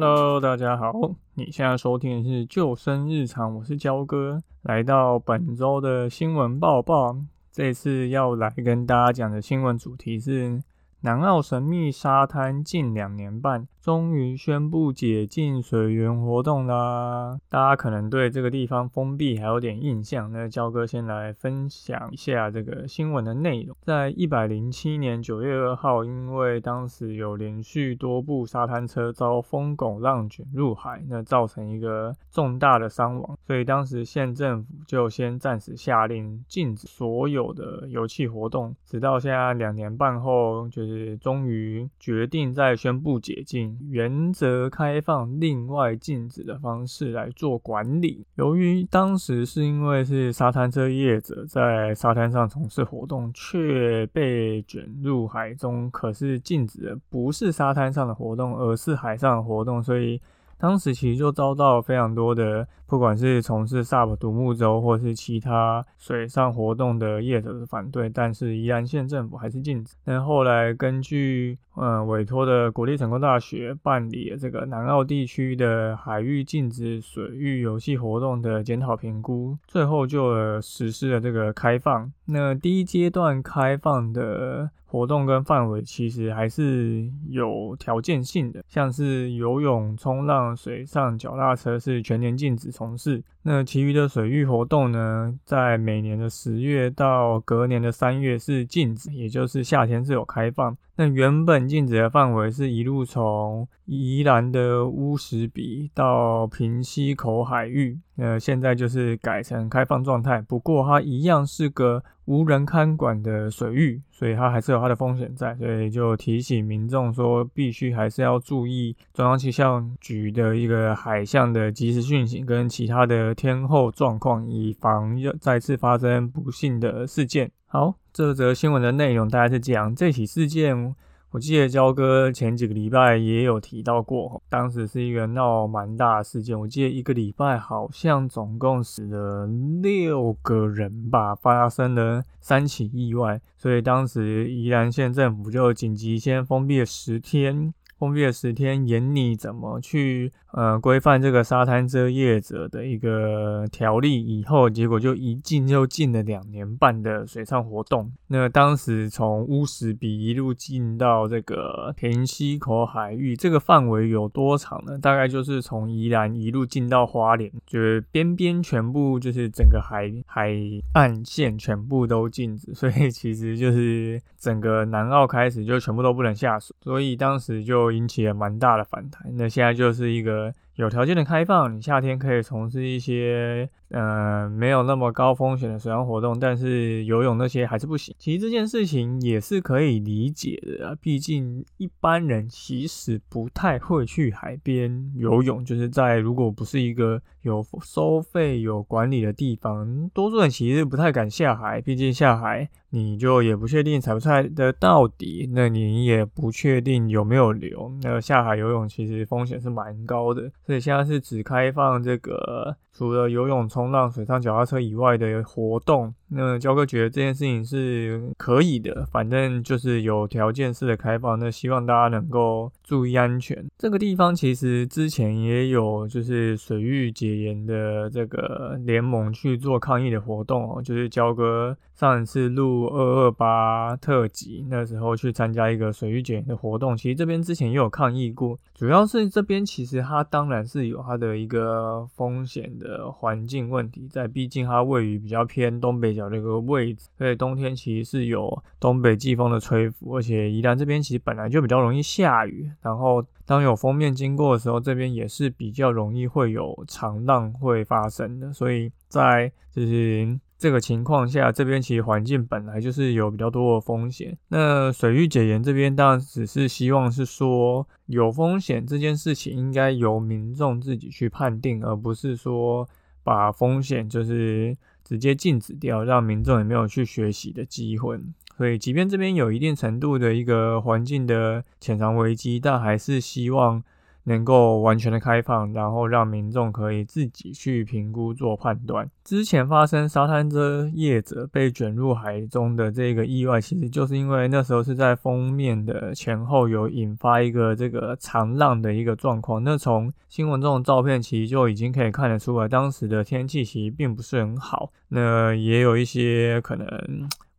Hello，大家好，你现在收听的是救生日常，我是焦哥，来到本周的新闻报报，这次要来跟大家讲的新闻主题是。南澳神秘沙滩近两年半，终于宣布解禁水源活动啦！大家可能对这个地方封闭还有点印象。那焦哥先来分享一下这个新闻的内容。在一百零七年九月二号，因为当时有连续多部沙滩车遭风狗浪卷入海，那造成一个重大的伤亡，所以当时县政府就先暂时下令禁止所有的油气活动，直到现在两年半后就。是终于决定再宣布解禁，原则开放，另外禁止的方式来做管理。由于当时是因为是沙滩车业者在沙滩上从事活动，却被卷入海中，可是禁止的不是沙滩上的活动，而是海上的活动，所以。当时其实就遭到非常多的，不管是从事 SUP 独木舟或是其他水上活动的业者的反对，但是宜兰县政府还是禁止。那后来根据嗯委托的国立成功大学办理这个南澳地区的海域禁止水域游戏活动的检讨评估，最后就实施了这个开放。那第一阶段开放的。活动跟范围其实还是有条件性的，像是游泳、冲浪、水上脚踏车是全年禁止从事。那其余的水域活动呢，在每年的十月到隔年的三月是禁止，也就是夏天是有开放。那原本禁止的范围是一路从宜兰的乌石比到平溪口海域，那现在就是改成开放状态。不过它一样是个无人看管的水域，所以它还是有它的风险在。所以就提醒民众说，必须还是要注意中央气象局的一个海象的及时讯息跟其他的天候状况，以防再次发生不幸的事件。好。这则新闻的内容大概是这样：这起事件，我记得焦哥前几个礼拜也有提到过，当时是一个闹蛮大的事件。我记得一个礼拜好像总共死了六个人吧，发生了三起意外，所以当时宜兰县政府就紧急先封闭了十天。封闭了十天，严拟怎么去呃规范这个沙滩遮业者的一个条例以后，结果就一禁就禁了两年半的水上活动。那当时从乌石比一路禁到这个田溪口海域，这个范围有多长呢？大概就是从宜兰一路禁到花莲，就是边边全部就是整个海海岸线全部都禁止，所以其实就是整个南澳开始就全部都不能下水，所以当时就。引起了蛮大的反弹，那现在就是一个有条件的开放，你夏天可以从事一些。呃，没有那么高风险的水上活动，但是游泳那些还是不行。其实这件事情也是可以理解的啊，毕竟一般人其实不太会去海边游泳，就是在如果不是一个有收费、有管理的地方，多数人其实不太敢下海。毕竟下海你就也不确定踩不踩得到底，那你也不确定有没有流。那下海游泳其实风险是蛮高的，所以现在是只开放这个。除了游泳、冲浪、水上脚踏车以外的活动，那焦哥觉得这件事情是可以的，反正就是有条件式的开放。那希望大家能够注意安全。这个地方其实之前也有就是水域解严的这个联盟去做抗议的活动哦，就是焦哥上一次录二二八特辑那时候去参加一个水域解严的活动，其实这边之前也有抗议过，主要是这边其实它当然是有它的一个风险。的环境问题在，毕竟它位于比较偏东北角的一个位置，所以冬天其实是有东北季风的吹拂，而且宜兰这边其实本来就比较容易下雨，然后当有封面经过的时候，这边也是比较容易会有长浪会发生的，所以在就是这个情况下，这边其实环境本来就是有比较多的风险。那水域解盐这边当然只是希望是说。有风险这件事情应该由民众自己去判定，而不是说把风险就是直接禁止掉，让民众也没有去学习的机会。所以，即便这边有一定程度的一个环境的潜藏危机，但还是希望能够完全的开放，然后让民众可以自己去评估做判断。之前发生沙滩车业者被卷入海中的这个意外，其实就是因为那时候是在封面的前后有引发一个这个长浪的一个状况。那从新闻中的照片其实就已经可以看得出来，当时的天气其实并不是很好，那也有一些可能。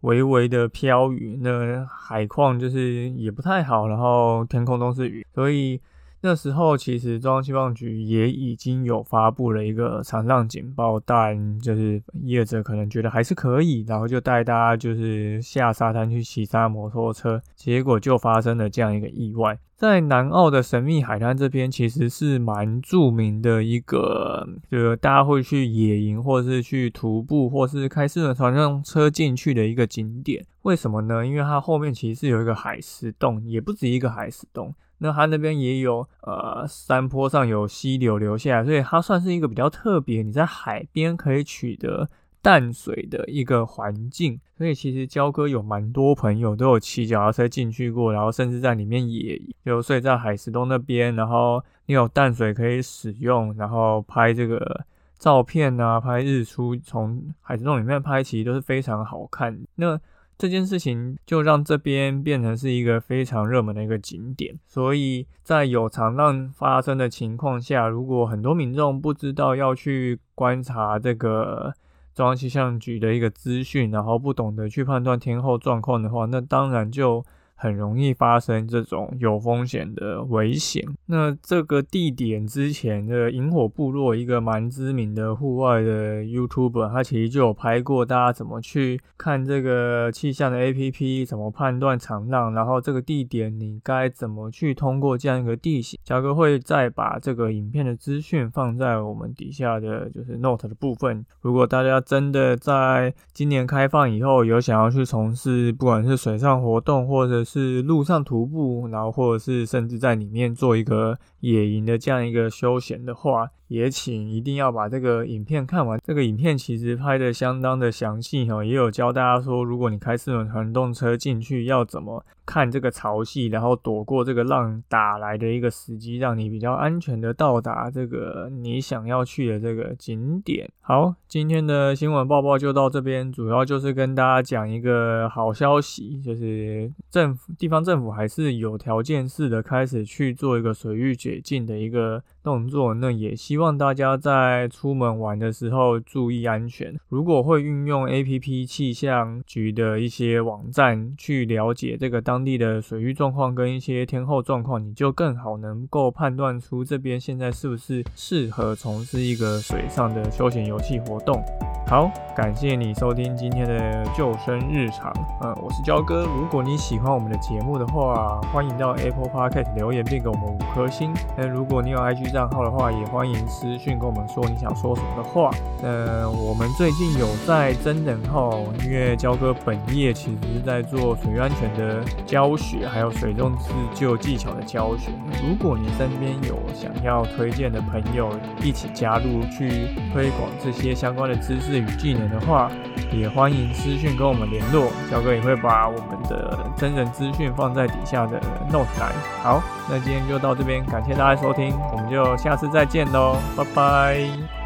微微的飘雨，那海况就是也不太好，然后天空都是雨，所以那时候其实中央气象局也已经有发布了一个长浪警报，但就是业者可能觉得还是可以，然后就带大家就是下沙滩去骑沙摩托车，结果就发生了这样一个意外。在南澳的神秘海滩这边，其实是蛮著名的一个，就是大家会去野营，或者是去徒步，或是开私人船用车进去的一个景点。为什么呢？因为它后面其实是有一个海石洞，也不止一个海石洞。那它那边也有，呃，山坡上有溪流流下来，所以它算是一个比较特别，你在海边可以取得。淡水的一个环境，所以其实焦哥有蛮多朋友都有骑脚踏车进去过，然后甚至在里面野，就睡在海石洞那边，然后你有淡水可以使用，然后拍这个照片啊，拍日出从海石洞里面拍，其实都是非常好看。那这件事情就让这边变成是一个非常热门的一个景点，所以在有长浪发生的情况下，如果很多民众不知道要去观察这个。中央气象局的一个资讯，然后不懂得去判断天后状况的话，那当然就。很容易发生这种有风险的危险。那这个地点之前的萤火部落，一个蛮知名的户外的 YouTuber，他其实就有拍过大家怎么去看这个气象的 APP，怎么判断长浪，然后这个地点你该怎么去通过这样一个地形。小哥会再把这个影片的资讯放在我们底下的就是 Note 的部分。如果大家真的在今年开放以后有想要去从事，不管是水上活动或者是路上徒步，然后或者是甚至在里面做一个野营的这样一个休闲的话。也请一定要把这个影片看完。这个影片其实拍的相当的详细哈，也有教大家说，如果你开四轮传动车进去，要怎么看这个潮汐，然后躲过这个浪打来的一个时机，让你比较安全的到达这个你想要去的这个景点。好，今天的新闻报报就到这边，主要就是跟大家讲一个好消息，就是政府地方政府还是有条件式的开始去做一个水域解禁的一个。动作，那也希望大家在出门玩的时候注意安全。如果会运用 A P P 气象局的一些网站去了解这个当地的水域状况跟一些天候状况，你就更好能够判断出这边现在是不是适合从事一个水上的休闲游戏活动。好，感谢你收听今天的救生日常。嗯，我是焦哥。如果你喜欢我们的节目的话，欢迎到 Apple Podcast 留言并给我们五颗星。那如果你有 IG 账号的话，也欢迎私讯跟我们说你想说什么的话。呃，我们最近有在真人号，因为焦哥本业其实是在做水域安全的教学，还有水中自救技巧的教学。如果你身边有想要推荐的朋友，一起加入去推广这些相关的知识。与技能的话，也欢迎私讯跟我们联络，小哥也会把我们的真人资讯放在底下的 note 栏。好，那今天就到这边，感谢大家收听，我们就就下次再见喽，拜拜。